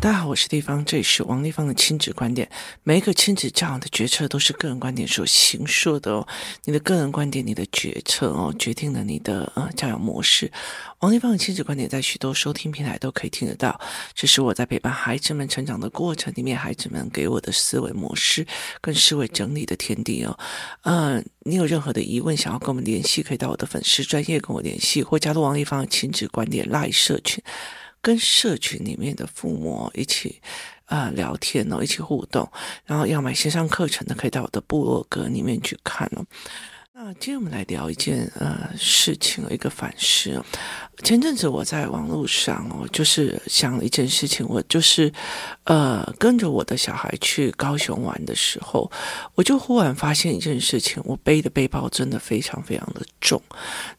大家好，我是丽芳，这里是王丽芳的亲子观点。每一个亲子教养的决策都是个人观点所形塑的哦。你的个人观点，你的决策哦，决定了你的呃教养模式。王丽芳的亲子观点在许多收听平台都可以听得到。这是我在陪伴孩子们成长的过程里面，孩子们给我的思维模式跟思维整理的天地哦。呃，你有任何的疑问想要跟我们联系，可以到我的粉丝专业跟我联系，或加入王丽芳的亲子观点赖社群。跟社群里面的父母一起啊、聊天哦，一起互动，然后要买线上课程的，可以到我的部落格里面去看哦。那今天我们来聊一件呃事情，一个反思。前阵子我在网络上哦，就是想了一件事情，我就是呃跟着我的小孩去高雄玩的时候，我就忽然发现一件事情，我背的背包真的非常非常的重。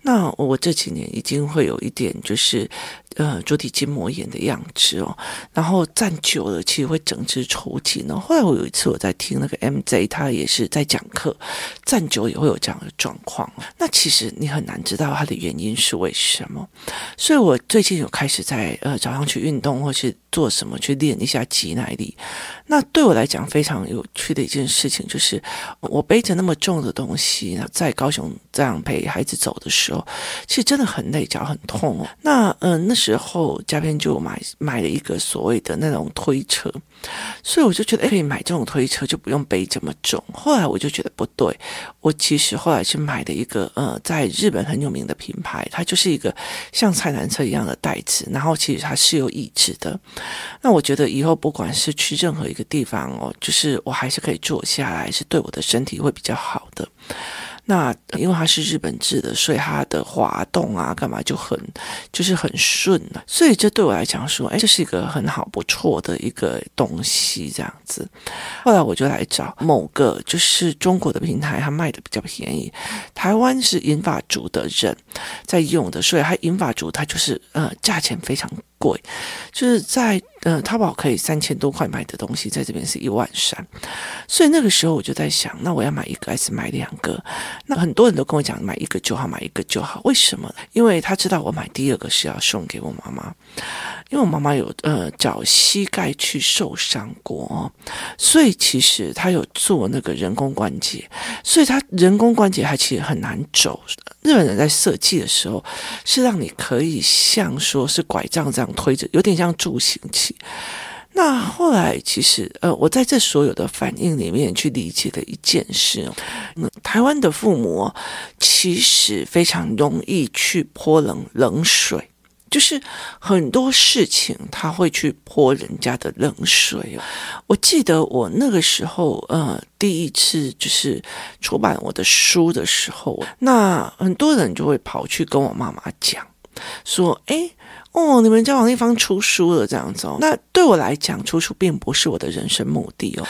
那我这几年已经会有一点就是。呃，足底筋膜炎的样子哦，然后站久了，其实会整只抽筋哦。后来我有一次我在听那个 MJ，他也是在讲课，站久也会有这样的状况。那其实你很难知道它的原因是为什么，所以我最近有开始在呃早上去运动，或是做什么去练一下肌耐力。那对我来讲非常有趣的一件事情就是，我背着那么重的东西，在高雄这样陪孩子走的时候，其实真的很累，脚很痛。那嗯、那时候嘉宾就买买了一个所谓的那种推车。所以我就觉得，哎，可以买这种推车，就不用背这么重。后来我就觉得不对，我其实后来是买的一个，呃，在日本很有名的品牌，它就是一个像菜篮车一样的袋子，然后其实它是有椅子的。那我觉得以后不管是去任何一个地方哦，就是我还是可以坐下来，是对我的身体会比较好的。那因为它是日本制的，所以它的滑动啊，干嘛就很就是很顺了。所以这对我来讲说，哎，这是一个很好不错的一个东西，这样子。后来我就来找某个就是中国的平台，它卖的比较便宜。台湾是银发族的人在用的，所以它银发族它就是呃价钱非常鬼，就是在。呃，淘宝可以三千多块买的东西，在这边是一万三，所以那个时候我就在想，那我要买一个还是买两个？那很多人都跟我讲，买一个就好，买一个就好。为什么？因为他知道我买第二个是要送给我妈妈，因为我妈妈有呃脚膝盖去受伤过，所以其实他有做那个人工关节，所以他人工关节还其实很难走。日本人在设计的时候是让你可以像说是拐杖这样推着，有点像助行器。那后来其实呃，我在这所有的反应里面去理解的一件事，嗯，台湾的父母其实非常容易去泼冷冷水。就是很多事情他会去泼人家的冷水。我记得我那个时候，呃，第一次就是出版我的书的时候，那很多人就会跑去跟我妈妈讲，说：“哎。”哦，你们家王立芳出书了，这样子哦。那对我来讲，出书并不是我的人生目的哦。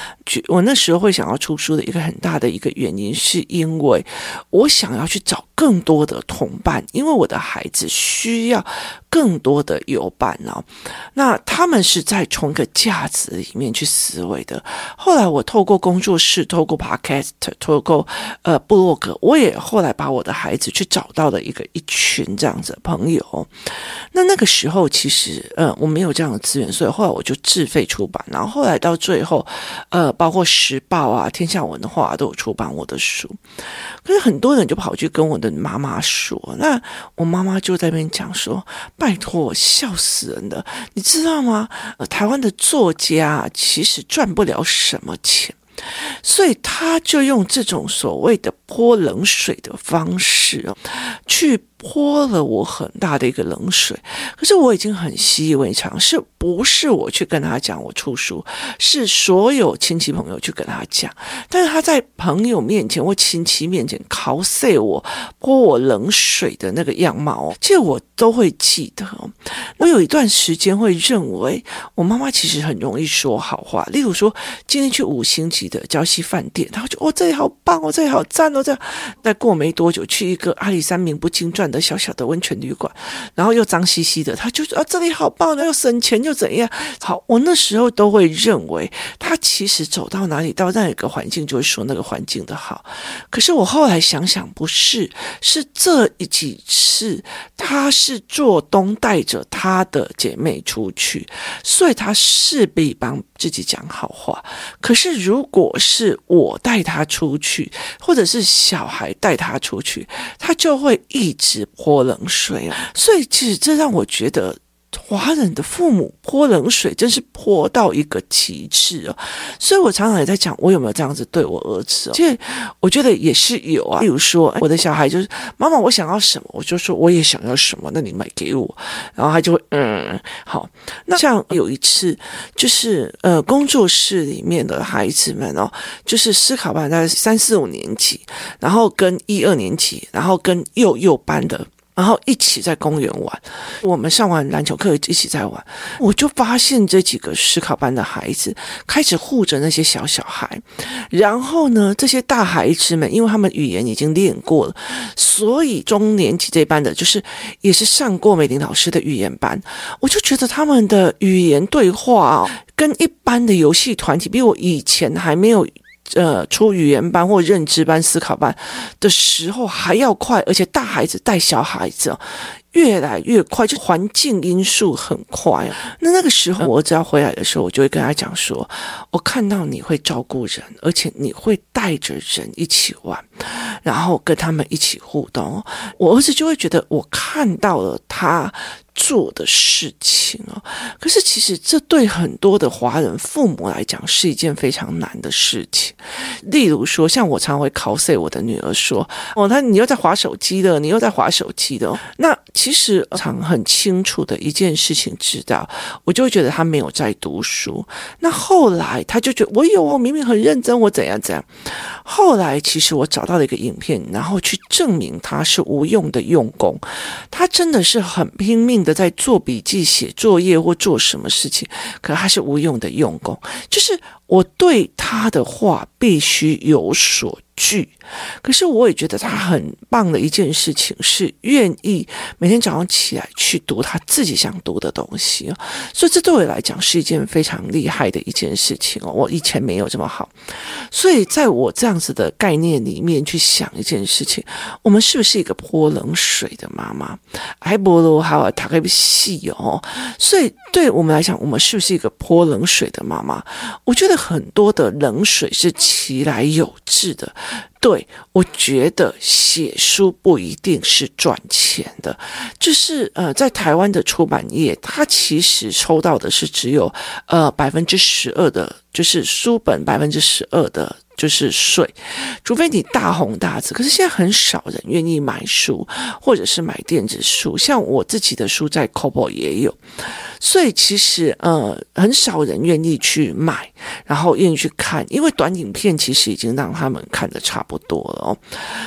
我那时候会想要出书的一个很大的一个原因，是因为我想要去找更多的同伴，因为我的孩子需要更多的友伴哦。那他们是在从一个价值里面去思维的。后来我透过工作室，透过 Podcast，透过呃布洛格，我也后来把我的孩子去找到了一个一群这样子的朋友。那那个。时候其实呃我没有这样的资源，所以后来我就自费出版，然后后来到最后呃包括时报啊、天下文化都有出版我的书，可是很多人就跑去跟我的妈妈说，那我妈妈就在那边讲说：“拜托，笑死人了，你知道吗？呃，台湾的作家其实赚不了什么钱。”所以他就用这种所谓的泼冷水的方式，去泼了我很大的一个冷水。可是我已经很习以为常，是不是我去跟他讲我出书，是所有亲戚朋友去跟他讲。但是他在朋友面前或亲戚面前 c o 我泼我冷水的那个样貌，其实我都会记得。我有一段时间会认为我妈妈其实很容易说好话，例如说今天去五星级的娇西饭店，然后就哦，这里好棒哦，这里好赞哦，这样。再过没多久去一个阿里山名不经传的小小的温泉旅馆，然后又脏兮兮的，他就说啊，这里好棒，又省钱又怎样？好，我那时候都会认为他其实走到哪里，到那一个环境就会说那个环境的好。可是我后来想想，不是，是这一几次他是做东带着他的姐妹出去，所以他势必帮自己讲好话。可是如果是我带他出去，或者是小孩带他出去，他就会一直泼冷水啊。所以其实这让我觉得。华人的父母泼冷水，真是泼到一个极致哦。所以我常常也在讲，我有没有这样子对我儿子哦？其实我觉得也是有啊。比如说，我的小孩就是妈妈，我想要什么，我就说我也想要什么，那你买给我，然后他就会嗯好。那像有一次，就是呃工作室里面的孩子们哦，就是思考班，大概三四五年级，然后跟一二年级，然后跟幼幼班的。然后一起在公园玩，我们上完篮球课一起在玩，我就发现这几个思考班的孩子开始护着那些小小孩，然后呢，这些大孩子们，因为他们语言已经练过了，所以中年级这班的，就是也是上过美玲老师的语言班，我就觉得他们的语言对话跟一般的游戏团体，比我以前还没有。呃，出语言班或认知班、思考班的时候还要快，而且大孩子带小孩子越来越快，就环境因素很快。那那个时候，我儿子要回来的时候，我就会跟他讲说：“我看到你会照顾人，而且你会带着人一起玩，然后跟他们一起互动。”我儿子就会觉得我看到了他。做的事情哦，可是其实这对很多的华人父母来讲是一件非常难的事情。例如说，像我常会 cos 我的女儿说：“哦，她你又在划手机的，你又在划手机的。”那其实常很清楚的一件事情，知道我就会觉得她没有在读书。那后来她就觉得我有，我明明很认真，我怎样怎样。后来其实我找到了一个影片，然后去证明她是无用的用功，她真的是很拼命的在做笔记、写作业或做什么事情，可他是无用的用功，就是。我对他的话必须有所据，可是我也觉得他很棒的一件事情是愿意每天早上起来去读他自己想读的东西，所以这对我来讲是一件非常厉害的一件事情哦。我以前没有这么好，所以在我这样子的概念里面去想一件事情，我们是不是一个泼冷水的妈妈？还不如还有他个戏哦。所以对我们来讲，我们是不是一个泼冷水的妈妈？我觉得。很多的冷水是其来有致的，对，我觉得写书不一定是赚钱的，就是呃，在台湾的出版业，它其实抽到的是只有呃百分之十二的，就是书本百分之十二的。就是税，除非你大红大紫。可是现在很少人愿意买书，或者是买电子书。像我自己的书在 c o b o 也有，所以其实呃很少人愿意去买，然后愿意去看，因为短影片其实已经让他们看得差不多了哦。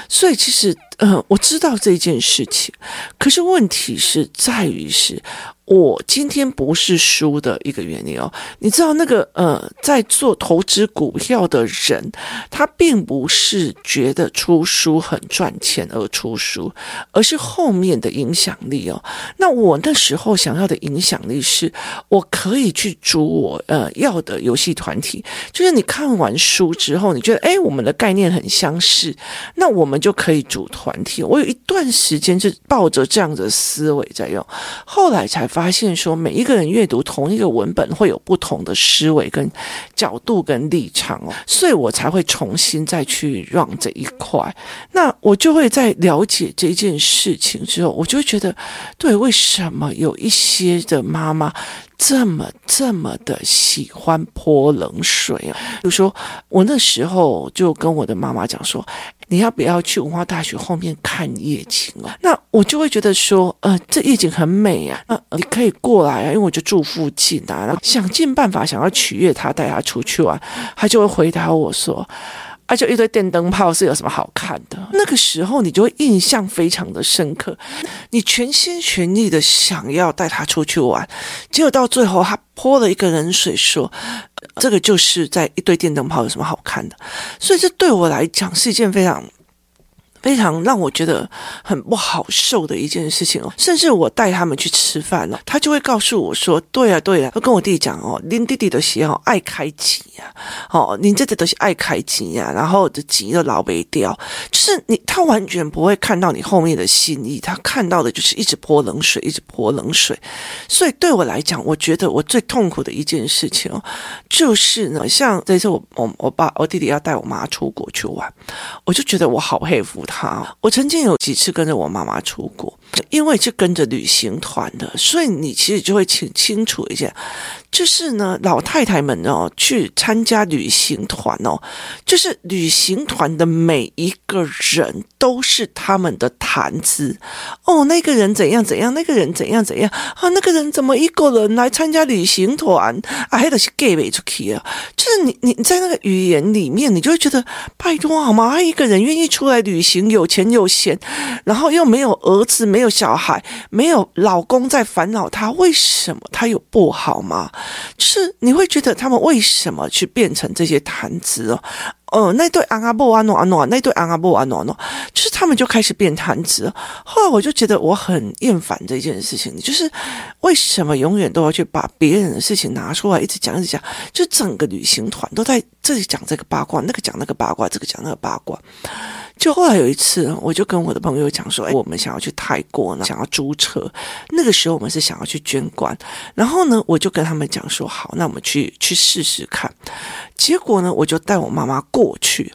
所以其实呃我知道这件事情，可是问题是在于是。我今天不是书的一个原因哦，你知道那个呃，在做投资股票的人，他并不是觉得出书很赚钱而出书，而是后面的影响力哦。那我那时候想要的影响力是，我可以去组我呃要的游戏团体，就是你看完书之后，你觉得诶，我们的概念很相似，那我们就可以组团团体。我有一段时间就抱着这样的思维在用，后来才。发现说，每一个人阅读同一个文本会有不同的思维跟角度跟立场哦，所以我才会重新再去让这一块。那我就会在了解这件事情之后，我就觉得，对，为什么有一些的妈妈这么这么的喜欢泼冷水啊？比如说，我那时候就跟我的妈妈讲说。你要不要去文化大学后面看夜景啊？那我就会觉得说，呃，这夜景很美啊，呃，你可以过来啊，因为我就住附近啊。然后想尽办法想要取悦他，带他出去玩，他就会回答我说，啊，就一堆电灯泡是有什么好看的？那个时候你就会印象非常的深刻，你全心全意的想要带他出去玩，结果到最后他泼了一个冷水说。这个就是在一堆电灯泡有什么好看的？所以这对我来讲是一件非常。非常让我觉得很不好受的一件事情哦。甚至我带他们去吃饭了，他就会告诉我说：“对啊，对啊。”他跟我弟弟讲哦，您弟弟的喜好爱开机呀，哦，您这这都是爱开机呀，然后的机都老没掉，就是你他完全不会看到你后面的心意，他看到的就是一直泼冷水，一直泼冷水。所以对我来讲，我觉得我最痛苦的一件事情哦，就是呢，像这次我我我爸我弟弟要带我妈出国去玩，我就觉得我好佩服他。我曾经有几次跟着我妈妈出国，因为是跟着旅行团的，所以你其实就会清清楚一下。就是呢，老太太们哦，去参加旅行团哦，就是旅行团的每一个人都是他们的谈资哦。那个人怎样怎样，那个人怎样怎样啊？那个人怎么一个人来参加旅行团啊？还得是 gay 出去啊？就是你你在那个语言里面，你就会觉得拜托好吗？一个人愿意出来旅行，有钱有闲，然后又没有儿子，没有小孩，没有老公在烦恼他，为什么他有不好吗？就是你会觉得他们为什么去变成这些谈资哦？哦，那对安阿布阿诺阿诺，那对安阿布阿诺诺，就是他们就开始变谈资。后来我就觉得我很厌烦这件事情，就是为什么永远都要去把别人的事情拿出来一直讲一直讲？就整个旅行团都在这里讲这个八卦，那个讲那个八卦，这个讲那个八卦。就后来有一次，我就跟我的朋友讲说，哎，我们想要去泰国呢，想要租车。那个时候我们是想要去捐官，然后呢，我就跟他们讲说，好，那我们去去试试看。结果呢，我就带我妈妈过去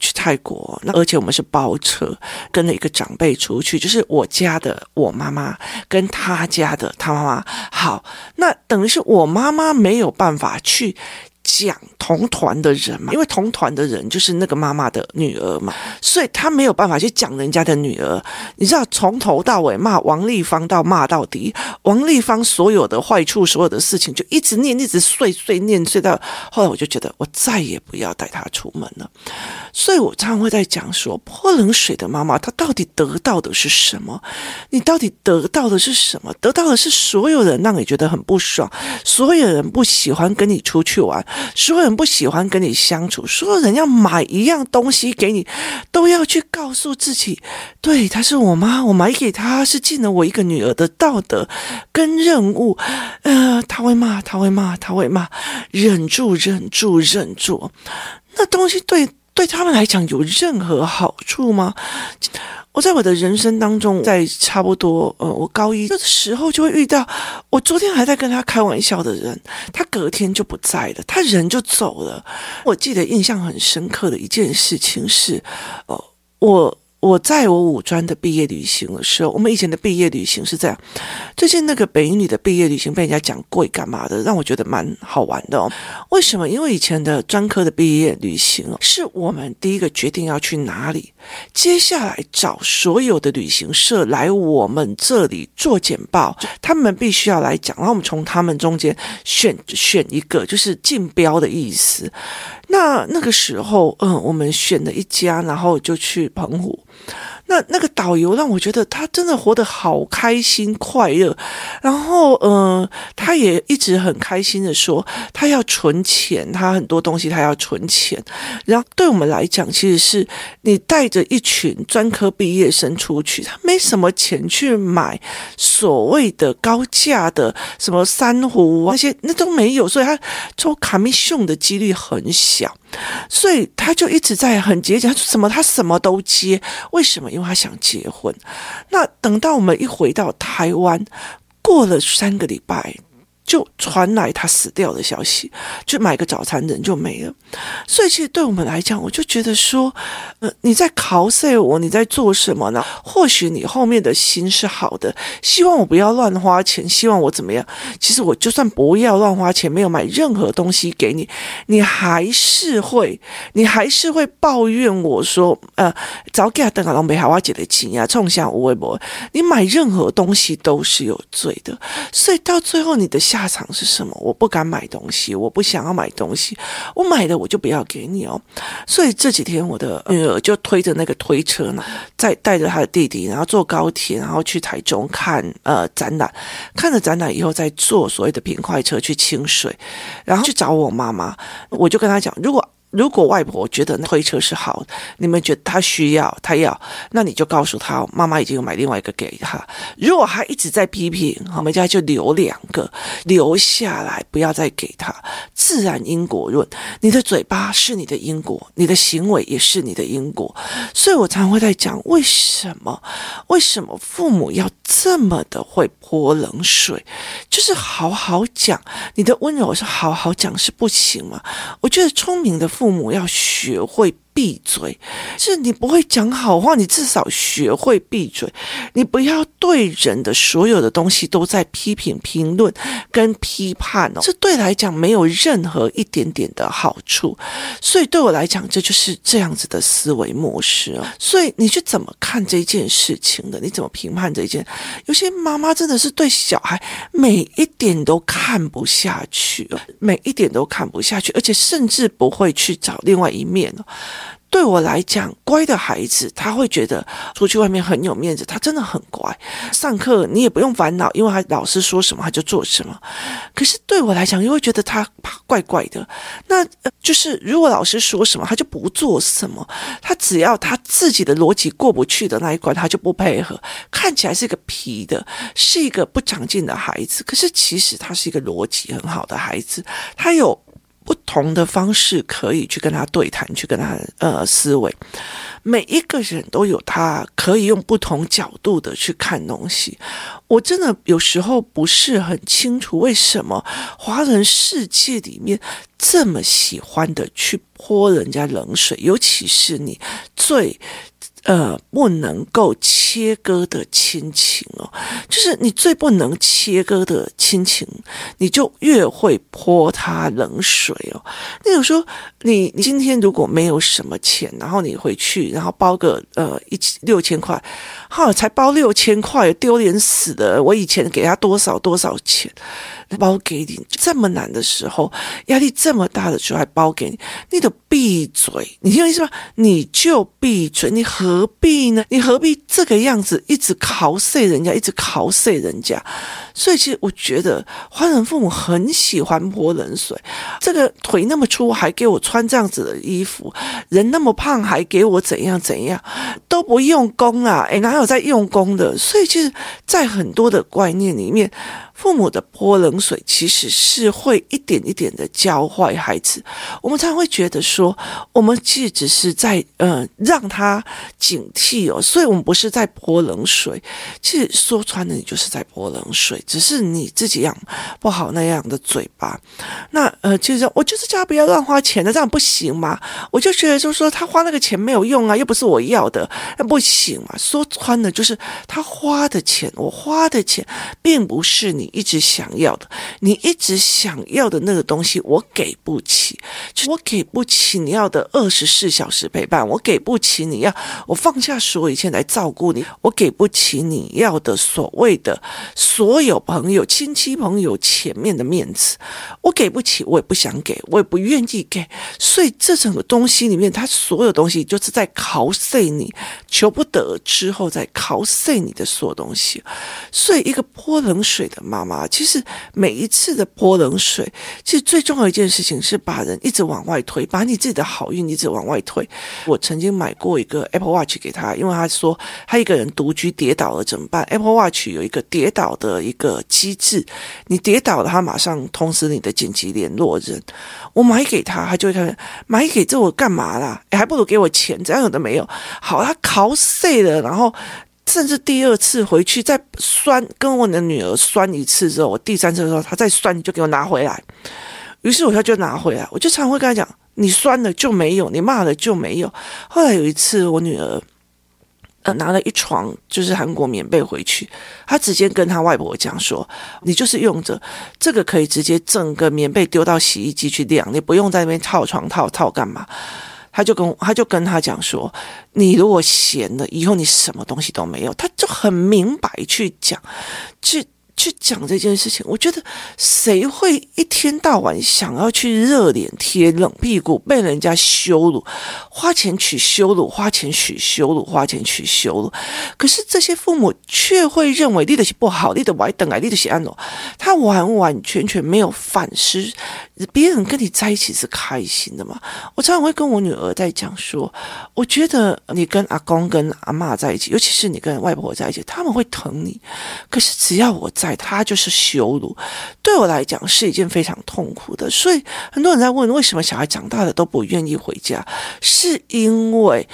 去泰国，那而且我们是包车，跟了一个长辈出去，就是我家的我妈妈跟他家的他妈妈。好，那等于是我妈妈没有办法去。讲同团的人嘛，因为同团的人就是那个妈妈的女儿嘛，所以他没有办法去讲人家的女儿。你知道，从头到尾骂王丽芳到骂到底，王丽芳所有的坏处、所有的事情，就一直念，一直碎碎念，碎到后来，我就觉得我再也不要带她出门了。所以我常常会在讲说，泼冷水的妈妈，她到底得到的是什么？你到底得到的是什么？得到的是所有人让你觉得很不爽，所有人不喜欢跟你出去玩。所有人不喜欢跟你相处，所有人要买一样东西给你，都要去告诉自己，对，她是我妈，我买给她是尽了我一个女儿的道德跟任务。呃，她会骂，她会骂，她会骂，忍住，忍住，忍住。那东西对对他们来讲有任何好处吗？我在我的人生当中，在差不多呃，我高一的时候就会遇到，我昨天还在跟他开玩笑的人，他隔天就不在了，他人就走了。我记得印象很深刻的一件事情是，呃，我。我在我五专的毕业旅行的时候，我们以前的毕业旅行是这样。最近那个北一女的毕业旅行被人家讲贵干嘛的，让我觉得蛮好玩的哦。为什么？因为以前的专科的毕业旅行是我们第一个决定要去哪里，接下来找所有的旅行社来我们这里做简报，他们必须要来讲，然后我们从他们中间选选一个，就是竞标的意思。那那个时候，嗯，我们选了一家，然后就去澎湖。那那个导游让我觉得他真的活得好开心快乐，然后嗯、呃，他也一直很开心的说他要存钱，他很多东西他要存钱。然后对我们来讲，其实是你带着一群专科毕业生出去，他没什么钱去买所谓的高价的什么珊瑚那些，那都没有，所以他抽卡米熊的几率很小。所以他就一直在很节俭，他说什么他什么都接，为什么？因为他想结婚。那等到我们一回到台湾，过了三个礼拜。就传来他死掉的消息，就买个早餐人就没了。所以其实对我们来讲，我就觉得说，呃，你在考试我，你在做什么呢？或许你后面的心是好的，希望我不要乱花钱，希望我怎么样？其实我就算不要乱花钱，没有买任何东西给你，你还是会，你还是会抱怨我说，呃，早给他等下都没好我姐的钱呀，冲向无微博，你买任何东西都是有罪的。所以到最后，你的。下场是什么？我不敢买东西，我不想要买东西，我买的我就不要给你哦。所以这几天我的女儿就推着那个推车呢，在带着她的弟弟，然后坐高铁，然后去台中看呃展览，看了展览以后再坐所谓的平快车去清水，然后去找我妈妈。我就跟她讲，如果如果外婆觉得那推车是好，你们觉得她需要，她要，那你就告诉她，妈妈已经有买另外一个给她。如果她一直在批评，我们家就留两个留下来，不要再给她。自然因果论，你的嘴巴是你的因果，你的行为也是你的因果。所以我常会在讲，为什么？为什么父母要这么的会泼冷水？就是好好讲，你的温柔是好好讲是不行吗？我觉得聪明的父父母要学会。闭嘴！是你不会讲好话，你至少学会闭嘴。你不要对人的所有的东西都在批评、评论跟批判哦，这对来讲没有任何一点点的好处。所以对我来讲，这就是这样子的思维模式哦。所以你是怎么看这件事情的？你怎么评判这件？有些妈妈真的是对小孩每一点都看不下去，每一点都看不下去，而且甚至不会去找另外一面哦。对我来讲，乖的孩子他会觉得出去外面很有面子，他真的很乖。上课你也不用烦恼，因为他老师说什么他就做什么。可是对我来讲，又会觉得他怪怪的。那就是如果老师说什么，他就不做什么。他只要他自己的逻辑过不去的那一关，他就不配合。看起来是一个皮的，是一个不长进的孩子。可是其实他是一个逻辑很好的孩子，他有。不同的方式可以去跟他对谈，去跟他呃思维。每一个人都有他可以用不同角度的去看东西。我真的有时候不是很清楚，为什么华人世界里面这么喜欢的去泼人家冷水，尤其是你最。呃，不能够切割的亲情哦，就是你最不能切割的亲情，你就越会泼他冷水哦。那有时候，你你今天如果没有什么钱，然后你回去，然后包个呃一六千块，哈，才包六千块，丢脸死的。我以前给他多少多少钱。包给你这么难的时候，压力这么大的时候还包给你，你得闭嘴，你听我意思吗？你就闭嘴，你何必呢？你何必这个样子一直考碎人家，一直考碎人家？所以其实我觉得华人父母很喜欢泼冷水，这个腿那么粗还给我穿这样子的衣服，人那么胖还给我怎样怎样，都不用功啊！诶，哪有在用功的？所以其实，在很多的观念里面。父母的泼冷水其实是会一点一点的教坏孩子。我们常会觉得说，我们其实只是在呃让他警惕哦，所以我们不是在泼冷水。其实说穿了，你就是在泼冷水，只是你自己养不好那样的嘴巴。那呃，就是我就是叫他不要乱花钱的，这样不行吗？我就觉得就是说他花那个钱没有用啊，又不是我要的，那不行嘛。说穿了就是他花的钱，我花的钱并不是你。一直想要的，你一直想要的那个东西，我给不起，就我给不起你要的二十四小时陪伴，我给不起你要我放下所有一切来照顾你，我给不起你要的所谓的所有朋友、亲戚朋友前面的面子，我给不起，我也不想给，我也不愿意给，所以这整个东西里面，它所有东西就是在考碎你，求不得之后再考碎你的所有东西，所以一个泼冷水的妈。妈，其实每一次的泼冷水，其实最重要一件事情是把人一直往外推，把你自己的好运一直往外推。我曾经买过一个 Apple Watch 给他，因为他说他一个人独居跌倒了怎么办？Apple Watch 有一个跌倒的一个机制，你跌倒了，他马上通知你的紧急联络人。我买给他，他就会看买给这我干嘛啦？还不如给我钱，这样有的没有。好，他考碎了，然后。甚至第二次回去再酸，跟我的女儿酸一次之后，我第三次的时候，她再酸，你就给我拿回来。于是我他就拿回来，我就常会跟她讲：你酸了就没有，你骂了就没有。后来有一次，我女儿呃拿了一床就是韩国棉被回去，她直接跟她外婆讲说：你就是用着这个可以直接整个棉被丢到洗衣机去晾，你不用在那边套床套套干嘛。他就跟他就跟他讲说，你如果闲了，以后你什么东西都没有。他就很明白去讲，这去讲这件事情。我觉得谁会一天到晚想要去热脸贴冷屁股，被人家羞辱，花钱取羞辱，花钱取羞辱，花钱取羞辱。可是这些父母却会认为你的是不好，你的歪等来，你的是安诺，他完完全全没有反思，别人跟你在一起是开心的吗？我常常会跟我女儿在讲说，我觉得你跟阿公跟阿嬷在一起，尤其是你跟外婆在一起，他们会疼你。可是只要我在，他就是羞辱。对我来讲是一件非常痛苦的。所以很多人在问，为什么小孩长大了都不愿意回家？是因为。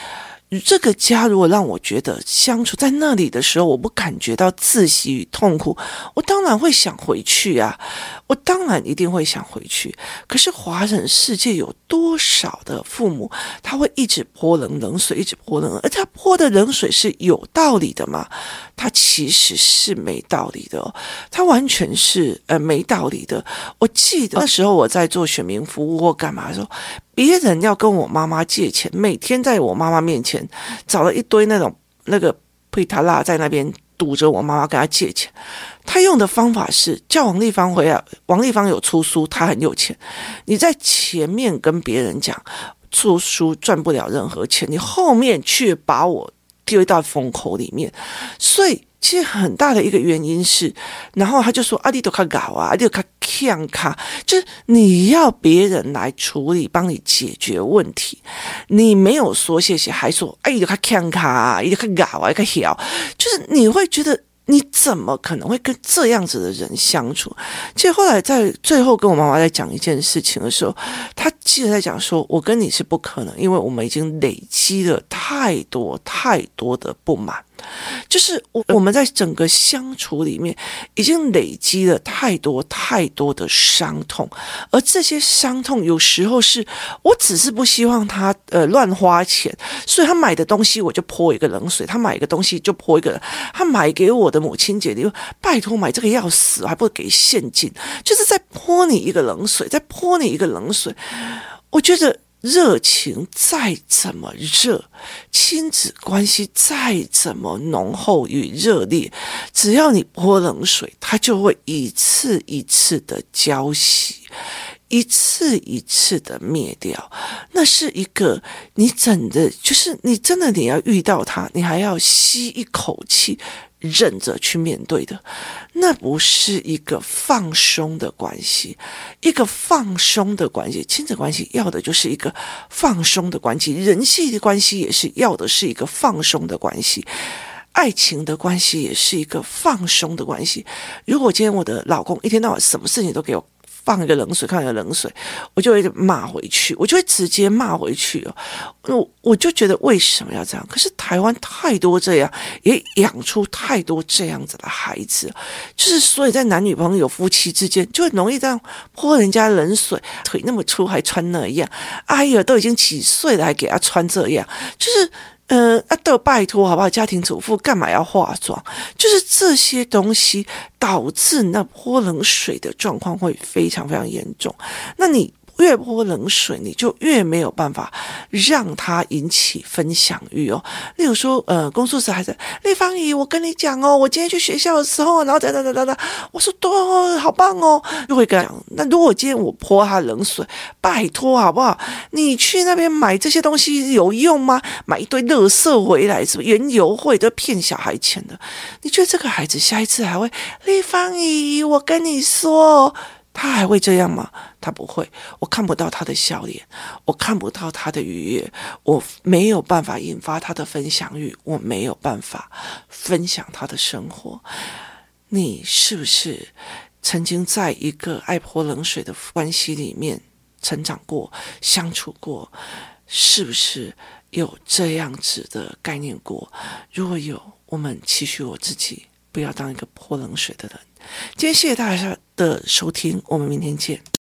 这个家如果让我觉得相处在那里的时候，我不感觉到窒息与痛苦，我当然会想回去啊！我当然一定会想回去。可是华人世界有多少的父母，他会一直泼冷冷水，一直泼冷，而他泼的冷水是有道理的吗？他其实是没道理的，他完全是呃没道理的。我记得那时候我在做选民服务或干嘛的时候。别人要跟我妈妈借钱，每天在我妈妈面前找了一堆那种那个配塔拉在那边堵着我妈妈跟他借钱。他用的方法是叫王立芳回来，王立芳有出书，他很有钱。你在前面跟别人讲出书赚不了任何钱，你后面却把我丢到风口里面，所以。其实很大的一个原因是，然后他就说：“阿弟都卡搞啊，阿弟都卡强卡，就是你要别人来处理，帮你解决问题，你没有说谢谢，还说哎，都卡强卡，伊都卡搞啊，卡小，就是你会觉得。”你怎么可能会跟这样子的人相处？其实后来在最后跟我妈妈在讲一件事情的时候，她记得在讲说：“我跟你是不可能，因为我们已经累积了太多太多的不满。”就是我我们在整个相处里面已经累积了太多太多的伤痛，而这些伤痛有时候是我只是不希望他呃乱花钱，所以他买的东西我就泼一个冷水，他买一个东西就泼一个，他买给我的母亲节，你拜托买这个要死，还不给现金，就是在泼你一个冷水，在泼你一个冷水，我觉得。热情再怎么热，亲子关系再怎么浓厚与热烈，只要你泼冷水，它就会一次一次的浇熄，一次一次的灭掉。那是一个你真的，就是你真的你要遇到他，你还要吸一口气。忍着去面对的，那不是一个放松的关系，一个放松的关系，亲子关系要的就是一个放松的关系，人际的关系也是要的是一个放松的关系，爱情的关系也是一个放松的关系。如果今天我的老公一天到晚什么事情都给我。放一个冷水，看一个冷水，我就会骂回去，我就会直接骂回去哦。我我就觉得为什么要这样？可是台湾太多这样，也养出太多这样子的孩子，就是所以在男女朋友、夫妻之间，就会容易这样泼人家冷水，腿那么粗还穿那样，哎呀，都已经几岁了还给他穿这样，就是。呃，啊，都拜托好不好？家庭主妇干嘛要化妆？就是这些东西导致那泼冷水的状况会非常非常严重。那你。越泼冷水，你就越没有办法让他引起分享欲哦。例如说，呃，工作室还在丽芳姨，我跟你讲哦，我今天去学校的时候，然后等等等等等，我说多好棒哦，就会跟他。那如果今天我泼他冷水，拜托好不好？你去那边买这些东西有用吗？买一堆垃圾回来，什么原油会都骗小孩钱的。你觉得这个孩子下一次还会丽芳姨？我跟你说。他还会这样吗？他不会，我看不到他的笑脸，我看不到他的愉悦，我没有办法引发他的分享欲，我没有办法分享他的生活。你是不是曾经在一个爱泼冷水的关系里面成长过、相处过？是不是有这样子的概念过？如果有，我们期许我自己不要当一个泼冷水的人。今天谢谢大家的收听，我们明天见。